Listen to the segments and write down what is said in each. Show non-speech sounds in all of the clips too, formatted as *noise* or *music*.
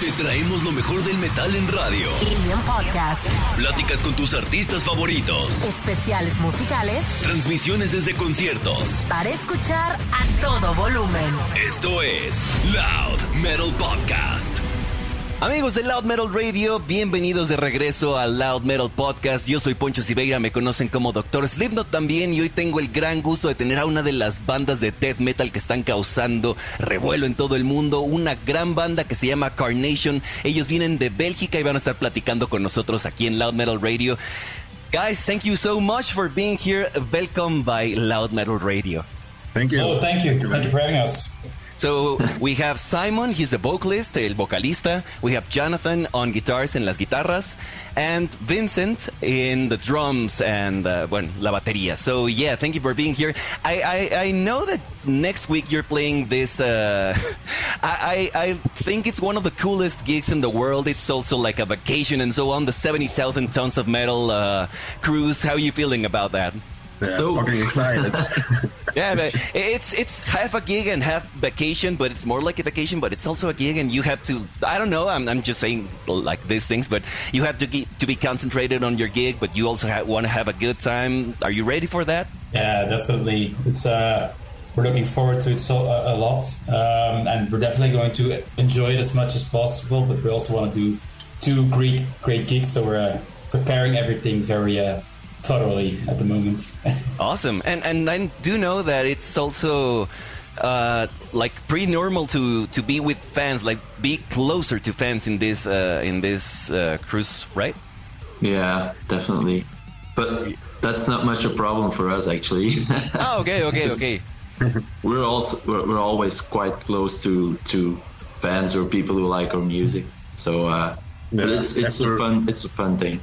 Te traemos lo mejor del metal en radio. Y en podcast. Pláticas con tus artistas favoritos. Especiales musicales. Transmisiones desde conciertos. Para escuchar a todo volumen. Esto es Loud Metal Podcast. Amigos de Loud Metal Radio, bienvenidos de regreso al Loud Metal Podcast. Yo soy Poncho Siveira, me conocen como Doctor Slipknot también y hoy tengo el gran gusto de tener a una de las bandas de death metal que están causando revuelo en todo el mundo, una gran banda que se llama Carnation. Ellos vienen de Bélgica y van a estar platicando con nosotros aquí en Loud Metal Radio. Guys, thank you so much for being here. Welcome by Loud Metal Radio. Thank you. Oh, thank you. Thank you for having us. So we have Simon, he's the vocalist, el vocalista. We have Jonathan on guitars and las guitarras, and Vincent in the drums and uh, bueno, la batería. So yeah, thank you for being here. I I, I know that next week you're playing this. Uh, *laughs* I I think it's one of the coolest gigs in the world. It's also like a vacation and so on. The seventy thousand tons of metal uh, cruise. How are you feeling about that? Yeah, fucking excited. *laughs* yeah, but it's it's half a gig and half vacation, but it's more like a vacation, but it's also a gig, and you have to. I don't know. I'm, I'm just saying like these things, but you have to get, to be concentrated on your gig, but you also want to have a good time. Are you ready for that? Yeah, definitely. It's uh, we're looking forward to it so uh, a lot, um, and we're definitely going to enjoy it as much as possible. But we also want to do two great great gigs, so we're uh, preparing everything very uh, thoroughly at the moment. *laughs* awesome, and and I do know that it's also uh, like pretty normal to to be with fans, like be closer to fans in this uh, in this uh, cruise, right? Yeah, definitely. But that's not much a problem for us, actually. oh, *laughs* okay, okay, okay. *laughs* we're also we're, we're, always quite close to to fans or people who like our music. So, uh, yeah, but it's it's a fun it's a fun thing.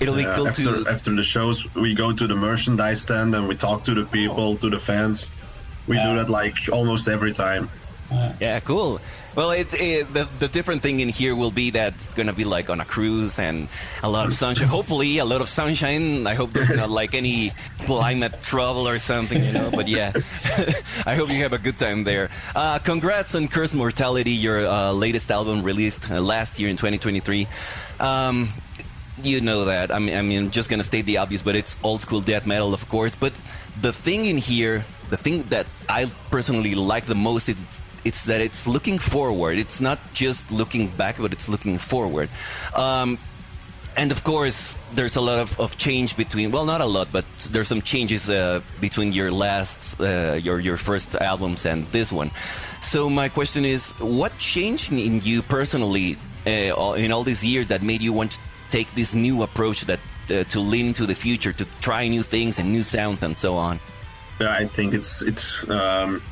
It'll be cool after, to after the shows. We go to the merchandise stand and we talk to the people, to the fans. We yeah. do that like almost every time. Yeah, cool. Well, it, it, the, the different thing in here will be that it's going to be like on a cruise and a lot of sunshine. *laughs* Hopefully, a lot of sunshine. I hope there's not like any climate trouble or something, you know. But yeah, *laughs* I hope you have a good time there. Uh, congrats on Cursed Mortality, your uh, latest album released uh, last year in 2023. Um, you know that. I mean, I mean, I'm just gonna state the obvious, but it's old school death metal, of course. But the thing in here, the thing that I personally like the most, it's, it's that it's looking forward. It's not just looking back, but it's looking forward. Um, and of course, there's a lot of, of, change between. Well, not a lot, but there's some changes uh, between your last, uh, your your first albums and this one. So my question is, what changed in you personally uh, in all these years that made you want take this new approach that uh, to lean into the future, to try new things and new sounds and so on? I think it's it's um,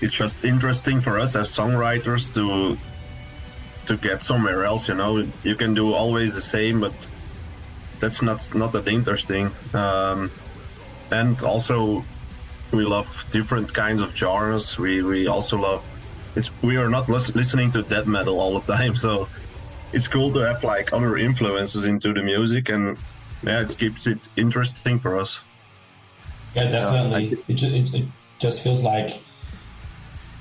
it's just interesting for us as songwriters to to get somewhere else. You know, you can do always the same, but that's not not that interesting. Um, and also, we love different kinds of genres. We we also love. It's we are not listening to death metal all the time, *laughs* so it's cool to have like other influences into the music, and yeah, it keeps it interesting for us. Yeah, definitely. Yeah, it, just, it, it, just feels like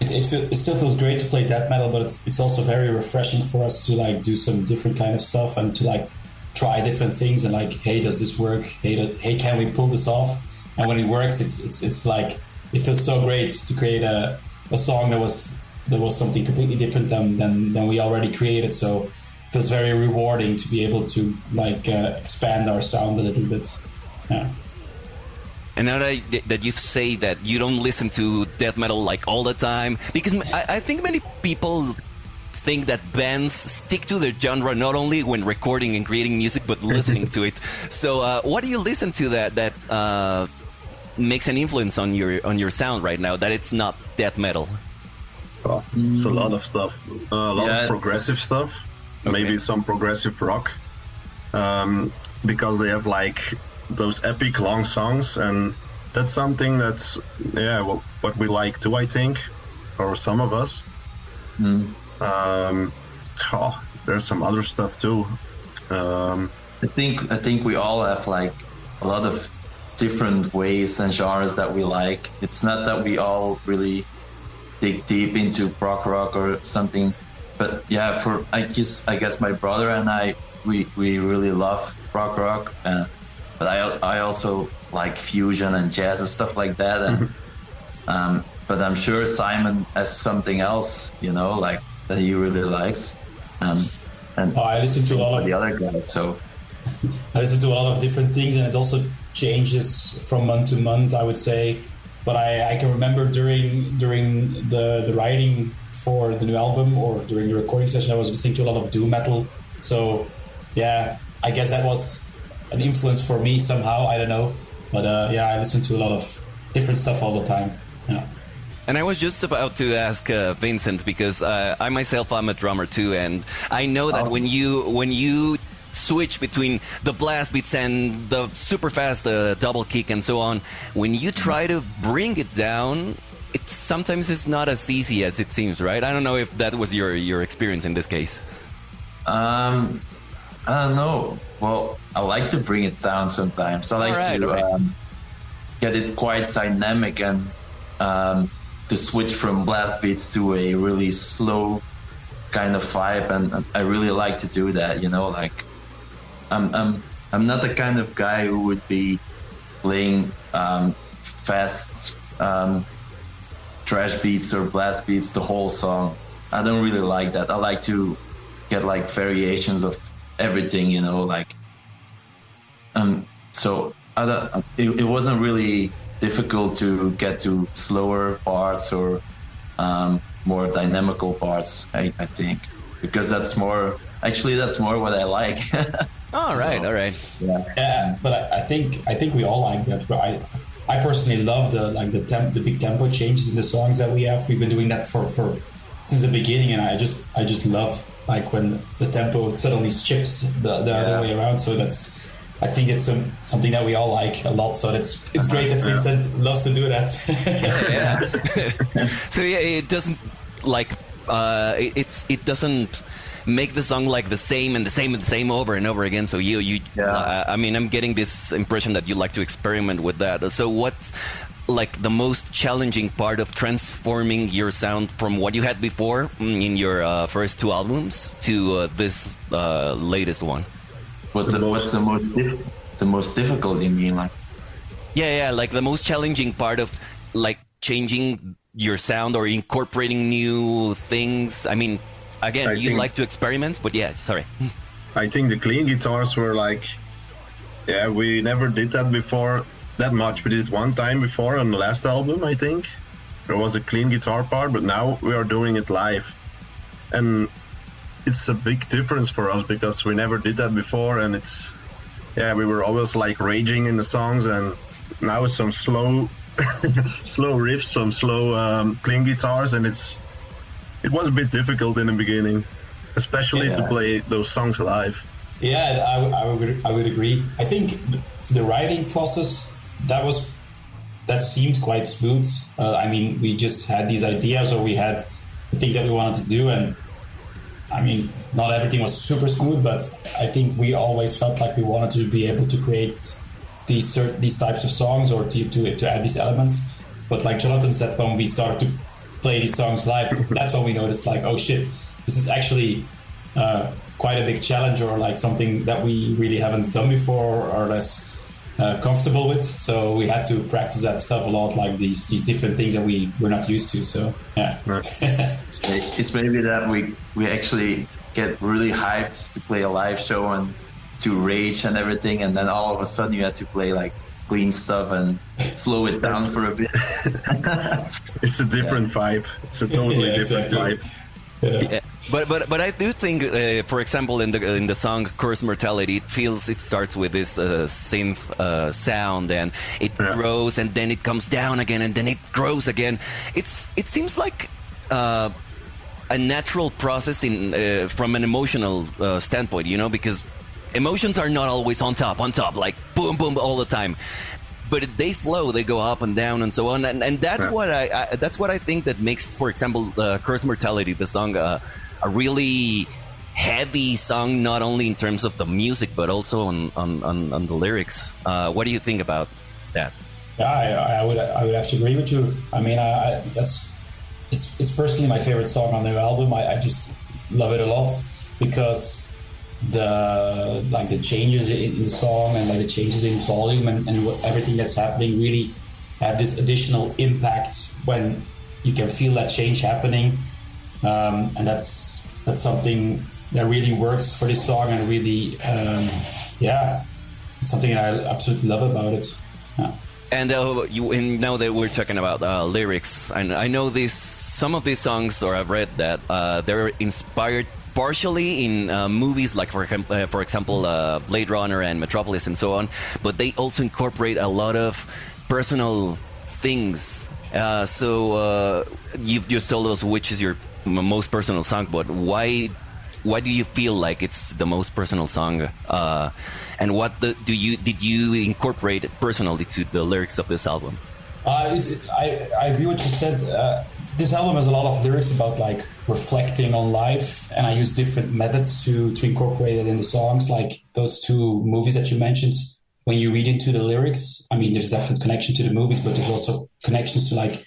it, it, feel, it, still feels great to play death metal, but it's, it's also very refreshing for us to like do some different kind of stuff and to like try different things and like, hey, does this work? Hey, do, hey, can we pull this off? And when it works, it's it's it's like it feels so great to create a, a song that was that was something completely different than, than than we already created. So feels very rewarding to be able to like uh, expand our sound a little bit. Yeah. And now that, that you say that you don't listen to death metal like all the time, because I, I think many people think that bands stick to their genre not only when recording and creating music, but listening to it. *laughs* So, uh, what do you listen to that that uh, makes an influence on your on your sound right now? That it's not death metal. Oh, it's a lot of stuff. Uh, a lot yeah. of progressive stuff okay. maybe some progressive rock, um, because they have like those epic long songs, and that's something that's yeah what, what we like too. I think, or some of us. Mm. Um, oh, there's some other stuff too. Um, I think I think we all have like a lot of different ways and genres that we like. It's not that we all really dig deep into prog rock or something but yeah, for I guess I guess my brother and I we we really love rock rock, uh, but I I also like fusion and jazz and stuff like that. And um, but I'm sure Simon has something else, you know, like that he really likes. Um, and oh, I listen to a lot of the other guys, so *laughs* I listen to a lot of different things, and it also changes from month to month. I would say, but I, I can remember during during the the writing for the new album or during the recording session, I was listening to a lot of doom metal. So, yeah, I guess that was an influence for me somehow. I don't know, but uh, yeah, I listen to a lot of different stuff all the time. Yeah. And I was just about to ask uh, Vincent because uh, I myself I'm a drummer too, and I know that when you when you switch between the blast beats and the super fast the double kick and so on, when you try to bring it down, it sometimes it's not as easy as it seems, right? I don't know if that was your your experience in this case. Um, I don't know. Well, I like to bring it down sometimes. I like right, to right. Um, get it quite dynamic and um, to switch from blast beats to a really slow kind of vibe, and I really like to do that. You know, like I'm I'm I'm not the kind of guy who would be playing um, fast um, trash beats or blast beats the whole song. I don't really like that. I like to get like variations of everything, you know, like um so I it, it wasn't really difficult to get to slower parts or um, more dynamical parts. I, I, think because that's more actually that's more what I like. *laughs* all right, so, all right. Yeah, yeah but I, I, think I think we all like that. But I I personally love the like the temp the big tempo changes in the songs that we have. We've been doing that for for since the beginning, and I just I just love like when the tempo suddenly shifts the, the yeah. other way around. So that's I think it's um, something that we all like a lot. So it's it's great that Vincent yeah. loves to do that. *laughs* yeah. *laughs* so yeah, it doesn't like uh, it's it doesn't make the song like the same and the same and the same over and over again. So you you yeah. uh, I mean I'm getting this impression that you like to experiment with that. So what's like the most challenging part of transforming your sound from what you had before in your uh, first two albums to uh, this uh, latest one? What the, the what's the most the most difficult? You mean like? Yeah, yeah, like the most challenging part of like changing your sound or incorporating new things. I mean, again, I you think, like to experiment, but yeah, sorry. *laughs* I think the clean guitars were like, yeah, we never did that before that much. We did it one time before on the last album, I think. There was a clean guitar part, but now we are doing it live. And it's a big difference for us because we never did that before, and it's yeah, we were always like raging in the songs, and now it's some slow, *laughs* slow riffs, some slow um, clean guitars, and it's it was a bit difficult in the beginning, especially yeah. to play those songs live. Yeah, I, I would I would agree. I think the writing process that was that seemed quite smooth. Uh, I mean, we just had these ideas, or we had the things that we wanted to do, and I mean, not everything was super smooth, but I think we always felt like we wanted to be able to create these certain, these types of songs or to, to, to add these elements. But like Jonathan said, when we started to play these songs live, that's when we noticed like, oh shit, this is actually uh, quite a big challenge or like something that we really haven't done before or less uh, comfortable with. So we had to practice that stuff a lot, like these these different things that we were not used to. So yeah, *laughs* it's maybe that we we actually get really hyped to play a live show and to rage and everything, and then all of a sudden you had to play like clean stuff and slow it down for a bit. *laughs* it's a different yeah. vibe. It's a totally yeah, different exactly. vibe. Yeah. But but but I do think, uh, for example, in the in the song "Cursed Mortality," it feels it starts with this uh, synth uh, sound, and it yeah. grows, and then it comes down again, and then it grows again. It's it seems like uh, a natural process in uh, from an emotional uh, standpoint, you know, because emotions are not always on top, on top, like boom, boom, all the time but they flow. They go up and down and so on, and, and that's yeah. what I, I, that's what I think that makes, for example, uh, "Cursed Mortality," the song, uh, a really heavy song, not only in terms of the music but also on on, on, on the lyrics. Uh, what do you think about that? Yeah, I, I, would I would have to agree with you. I mean, I, that's it's, it's personally my favorite song on the album. I, I just love it a lot because the like the changes in the song and like the changes in volume and, and what, everything that's happening really have this additional impact when you can feel that change happening um, and that's that's something that really works for this song and really um, yeah it's something I absolutely love about it yeah. And, uh, you, now that we're talking about uh, lyrics, and I know this some of these songs, or I've read that uh, they're inspired partially in uh, movies like for, uh, for example uh, blade runner and metropolis and so on but they also incorporate a lot of personal things. Uh, so uh, you've just told us which is your most personal song but why why do you feel like it's the most personal song? Uh, and what the, do you did you incorporate personally to the lyrics of this album? I, I agree what you said this album has a lot of lyrics about like reflecting on life and i use different methods to to incorporate it in the songs like those two movies that you mentioned. When you read into the lyrics i mean there's definite connection to the movies but there's also connections to like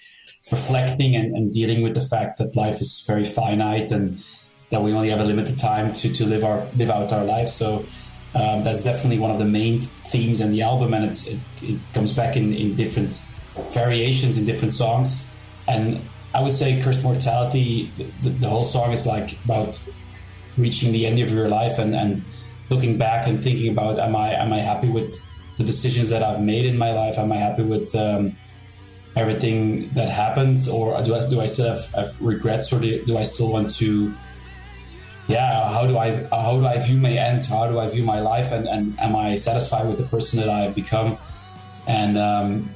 reflecting and, and dealing with the fact that life is very finite and that we only have a limited time to to live our live out our life so um, that's definitely one of the main themes in the album and it, it comes back in, in different variations in different songs. And I would say Cursed Mortality, the, the, whole song is like about reaching the end of your life and, and looking back and thinking about am I am I happy with the decisions that I've made in my life? Am I happy with um, everything that happens, or do I do I still have, have regrets, or do, do, I still want to? Yeah, how do I how do I view my end? How do I view my life? And, and am I satisfied with the person that I have become? And um,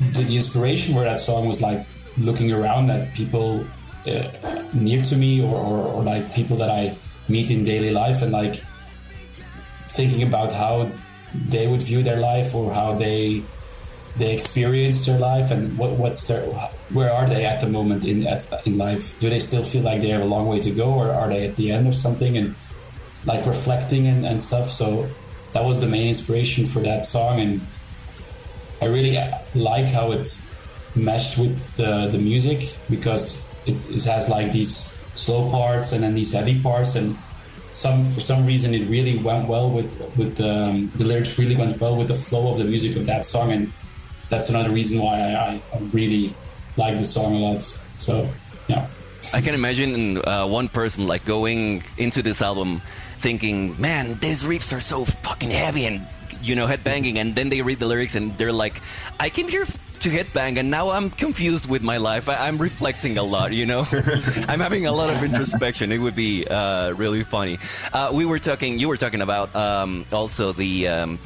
the, the inspiration for that song was like looking around at people uh, near to me or, or, or, like people that I meet in daily life and like thinking about how they would view their life or how they they experience their life and what what's their where are they at the moment in at, in life? Do they still feel like they have a long way to go or are they at the end of something and like reflecting and, and stuff? So that was the main inspiration for that song and I really like how it meshed with the, the music because it, it has like these slow parts and then these heavy parts and some for some reason it really went well with with the, um, the lyrics really went well with the flow of the music of that song and that's another reason why I, I really like the song a lot. So yeah. I can imagine uh, one person like going into this album thinking man these riffs are so fucking heavy and you know headbanging and then they read the lyrics and they're like I came here to headbang, and now I'm confused with my life. I, am reflecting a lot, you know. *laughs* I'm having a lot of introspection. It would be uh, really funny. Uh, we were talking. You were talking about um, also the. Um,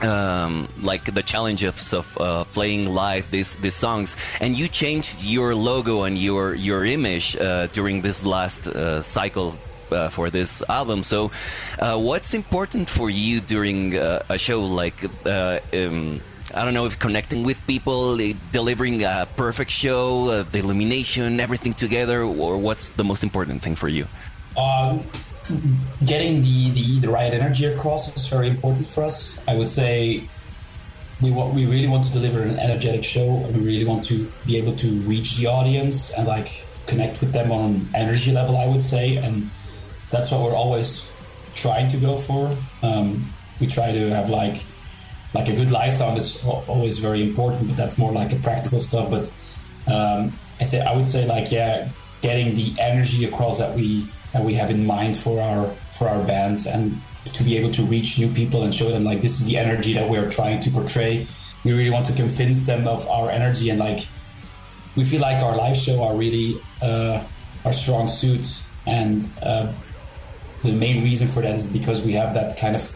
um, like the challenge of, of uh, playing live these these songs, and you changed your logo and your your image uh, during this last uh, cycle uh, for this album. So, uh, what's important for you during uh, a show like uh, um, I don't know if connecting with people, eh, delivering a perfect show, uh, the illumination, everything together, or what's the most important thing for you? Um, getting the, the, the right energy across is very important for us. I would say we want, we really want to deliver an energetic show. We really want to be able to reach the audience and like connect with them on an energy level. I would say, and that's what we're always trying to go for. Um, we try to have like like a good lifestyle is always very important, but that's more like a practical stuff. But um, I think I would say like yeah, getting the energy across that we that we have in mind for our for our band and to be able to reach new people and show them like this is the energy that we're trying to portray. We really want to convince them of our energy and like we feel like our live show are really uh, our strong suit and uh, the main reason for that is because we have that kind of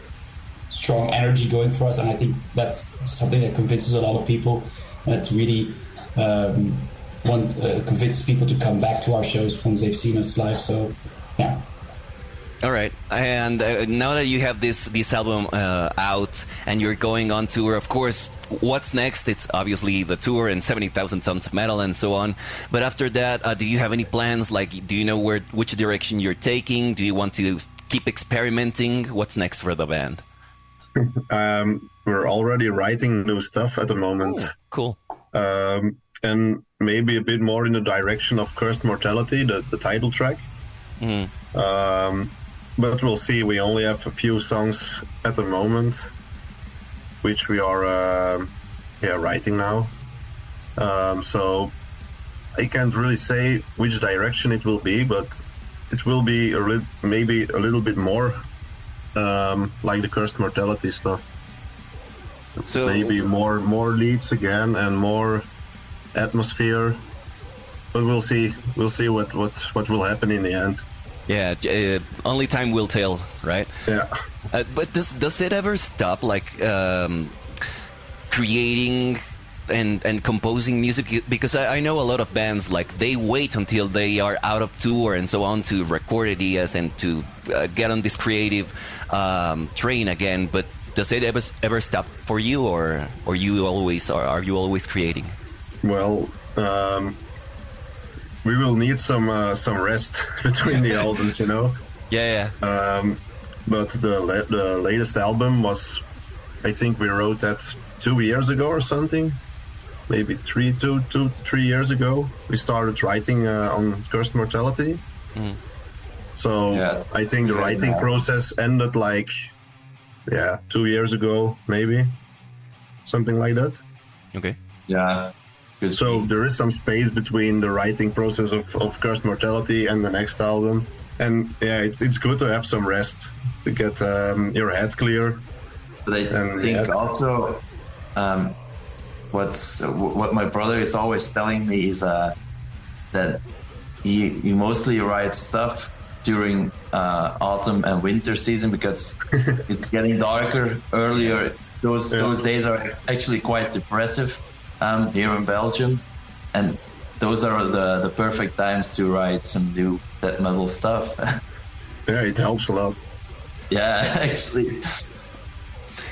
strong energy going for us, and I think that's something that convinces a lot of people. That really um, want uh, convinces people to come back to our shows once they've seen us live. So, yeah. All right, and uh, now that you have this this album uh, out and you're going on tour, of course, what's next? It's obviously the tour and seventy thousand tons of metal and so on. But after that, uh, do you have any plans? Like, do you know where which direction you're taking? Do you want to keep experimenting? What's next for the band? Um, we're already writing new stuff at the moment. Ooh, cool. Um, and maybe a bit more in the direction of Cursed Mortality, the, the title track. Mm. Um, but we'll see. We only have a few songs at the moment, which we are uh, yeah writing now. Um, so I can't really say which direction it will be, but it will be a li- maybe a little bit more um, like the cursed mortality stuff. So maybe more more leads again and more atmosphere. But we'll see. We'll see what what what will happen in the end. Yeah, uh, only time will tell, right? Yeah. Uh, but does does it ever stop like um, creating and and composing music? Because I, I know a lot of bands like they wait until they are out of tour and so on to record ideas and to uh, get on this creative um, train again. But does it ever ever stop for you, or or you always are, are you always creating? Well, um, we will need some uh, some rest *laughs* between the *laughs* albums, you know. Yeah, yeah. Um, but the la- the latest album was, I think we wrote that two years ago or something, maybe three, two, two, three years ago. We started writing uh, on Cursed Mortality. So Yeah. I think the writing yeah. process ended like, yeah, two years ago, maybe, something like that. Okay. Yeah. Good. So there is some space between the writing process of, of Cursed Mortality and the next album. And yeah, it's, it's good to have some rest to get um, your head clear. But I And, think yeah. also, um, what's what my brother is always telling me is uh, that he, he mostly writes stuff during uh, autumn and winter season because *laughs* it's getting darker earlier. Those Yeah. those days are actually quite depressive um, here in Belgium, and those are the the perfect times to write some new death metal stuff. *laughs* Yeah, it helps a lot. yeah, *laughs* actually.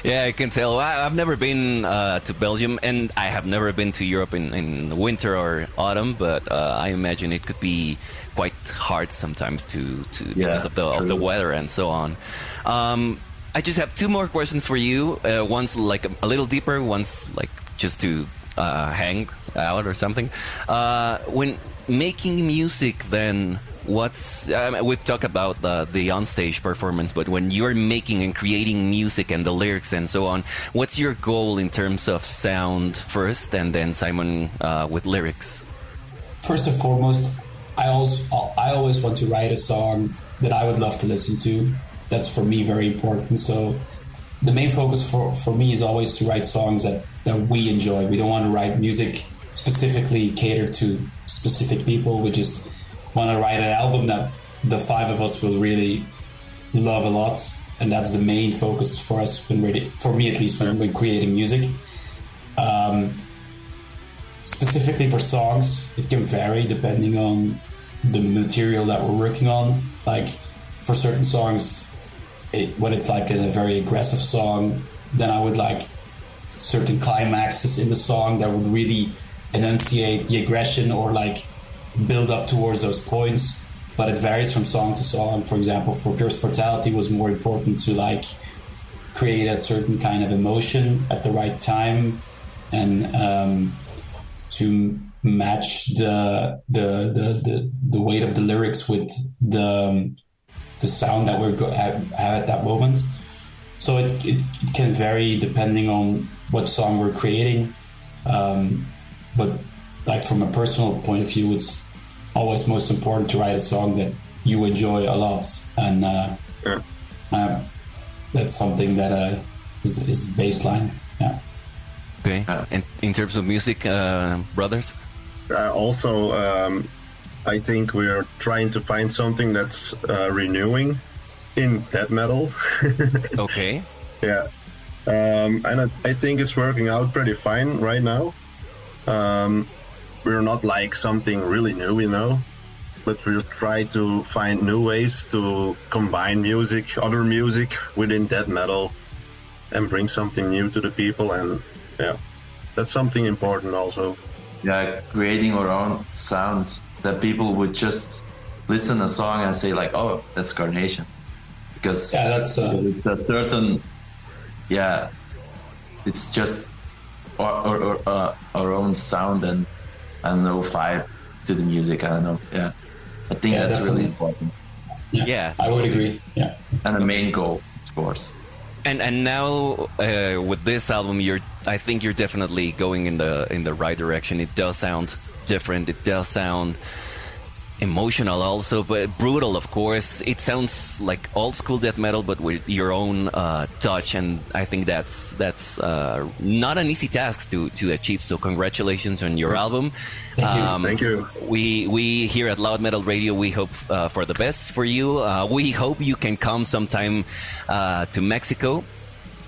Yeah, I can tell. I, I've never been uh, to Belgium, and I have never been to Europe in, in winter or autumn. But uh, I imagine it could be quite hard sometimes to, to because of the of the weather and so on. Um, I just have two more questions for you. Uh, one's like a, a little deeper. One's like just to uh, hang out or something. Uh, when making music, then what's um, we've talked about the the onstage performance, but when you're making and creating music and the lyrics and so on, what's your goal in terms of sound first, and then Simon uh, with lyrics? First and foremost, I always I always want to write a song that I would love to listen to. That's for me very important. So the main focus for, for me is always to write songs that, that we enjoy. We don't want to write music specifically catered to specific people. We just want to write an album that the five of us will really love a lot. And that's the main focus for us when we're, for me at least, when we're creating music. Um, specifically for songs, it can vary depending on the material that we're working on. Like for certain songs, it, when it's like a very aggressive song, then I would like certain climaxes in the song that would really enunciate the aggression or like build up towards those points. But it varies from song to song. For example, for Cursed Mortality was more important to like create a certain kind of emotion at the right time and um, to match the, the the the the weight of the lyrics with the um, the sound that we're go- have at that moment. So it, it, it can vary depending on what song we're creating. Um, but like from a personal point of view, it's always most important to write a song that you enjoy a lot, and uh, Yeah. uh, that's something that uh, is, is baseline. Yeah. Okay. And in terms of music, uh, brothers. Uh, also, um, I think we're trying to find something that's uh, renewing in death metal. *laughs* Okay. yeah. Um, and I, I think it's working out pretty fine right now. Um, we're not like something really new, you know, but we try to find new ways to combine music, other music within death metal, and bring something new to the people. And yeah, that's something important also. yeah, creating our own sounds that people would just listen to a song and say like, "Oh, that's Carnation," because Yeah, that's, uh, it's a certain, yeah, it's just our our, our, uh, our own sound and I don't know vibe to the music. I don't know. Yeah, I think Yeah, that's really important. Yeah, Yeah. I would agree. Yeah. and the main goal, of course. And and now uh, with this album, you're I think you're definitely going in the in the right direction. It does sound different. It does sound emotional also, but brutal, of course. It sounds like old school death metal, but with your own uh, touch, and I think that's that's uh, not an easy task to to achieve. So congratulations on your album. Thank you. Um, Thank you. We we here at Loud Metal Radio we hope uh, for the best for you. Uh, we hope you can come sometime uh, to Mexico.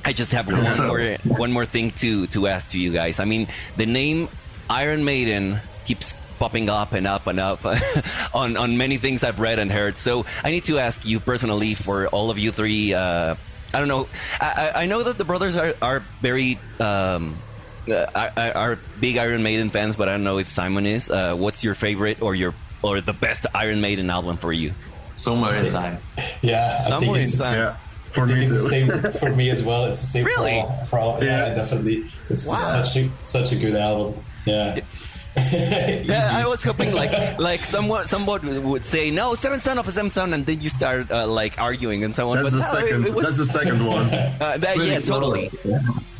I just have *laughs* one more one more thing to to ask to you guys. I mean, the name Iron Maiden keeps popping up and up and up *laughs* on on many things I've read and heard. So I need to ask you personally for all of you three. Uh, I don't know. I, I- I know that the brothers are are very. Um, uh, are, are big Iron Maiden fans, but I don't know if Simon is. Uh, what's your favorite or your or the best Iron Maiden album for you? Somewhere in time. *laughs* Yeah. I Somewhere think in it's, time. Yeah, for I think me it's the same *laughs* for me as well. It's the same Really? for all. For all yeah. Yeah. definitely. It's Wow. such a such a good album. Yeah. *laughs* Yeah, I was hoping like like somewhat somewhat would say no Seventh Son of a Seventh Son, and then you start uh, like arguing and so on. That's but the no, it- second. it was- That's the second *laughs* one. uh, that, yeah, totally.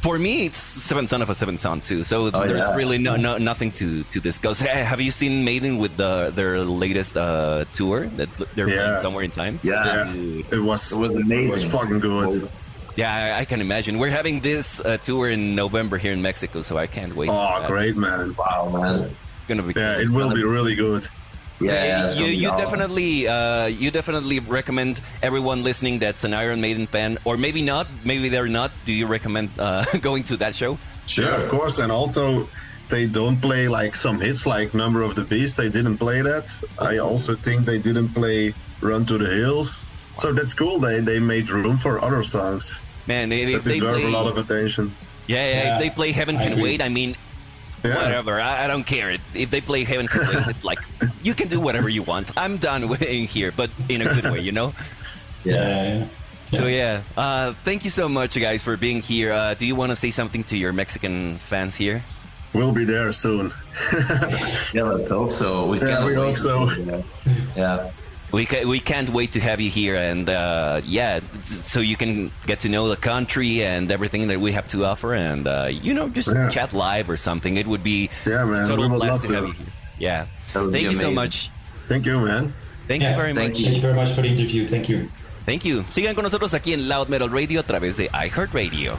For me, it's Seventh Son of a Seventh Son too. So Oh, there's yeah. really no, no nothing to to discuss. Hey, *laughs* have you seen Maiden with the their latest uh, tour that they're Yeah. playing somewhere in time? Yeah. Yeah, it was. It was It amazing. was fucking good. Yeah, I, can imagine. We're having this uh, tour in November here in Mexico, so I can't wait. Oh, great, man. Wow, man. It's gonna be. Yeah, it will be really good. Yeah, it's you, you awesome. definitely uh, you definitely recommend everyone listening that's an Iron Maiden fan, or maybe not, maybe they're not. Do you recommend uh, *laughs* going to that show? Yeah, of course. And also, they don't play like some hits like Number of the Beast. They didn't play that. I also think they didn't play Run to the Hills. So that's cool. They they made room for other songs Man, if, if that they deserve play, a lot of attention. yeah, yeah, Yeah, if they play Heaven Can agree. Wait, I mean, Yeah. whatever. I, I don't care. If they play Heaven Can Wait, it's *laughs* like you can do whatever you want. I'm done with in here, but in a good way, you know. *laughs* Yeah. So yeah, uh, thank you so much, guys, for being here. Uh, do you want to say something to your Mexican fans here? We'll be there soon. *laughs* Yeah, let's hope so. We Yeah, we hope so. to- Yeah. We ca- we can't wait to have you here, and uh, yeah, so you can get to know the country and everything that we have to offer, and uh, you know, just Yeah. chat live or something. It would be Yeah, man, a total we would blast love to, to. have you here. Yeah, thank be you so much. Thank you, man. Thank Yeah, you very thank much. you. Thank you very much for the interview. Thank you. Thank you. Sigan con nosotros aquí en Loud Metal Radio a través de iHeartRadio.